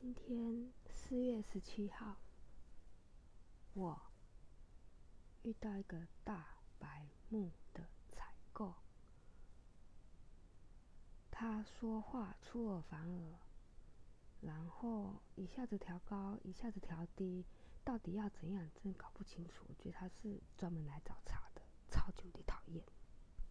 今天四月十七号，我遇到一个大白目的采购，他说话出尔反尔，然后一下子调高，一下子调低，到底要怎样，真搞不清楚。我觉得他是专门来找茬的。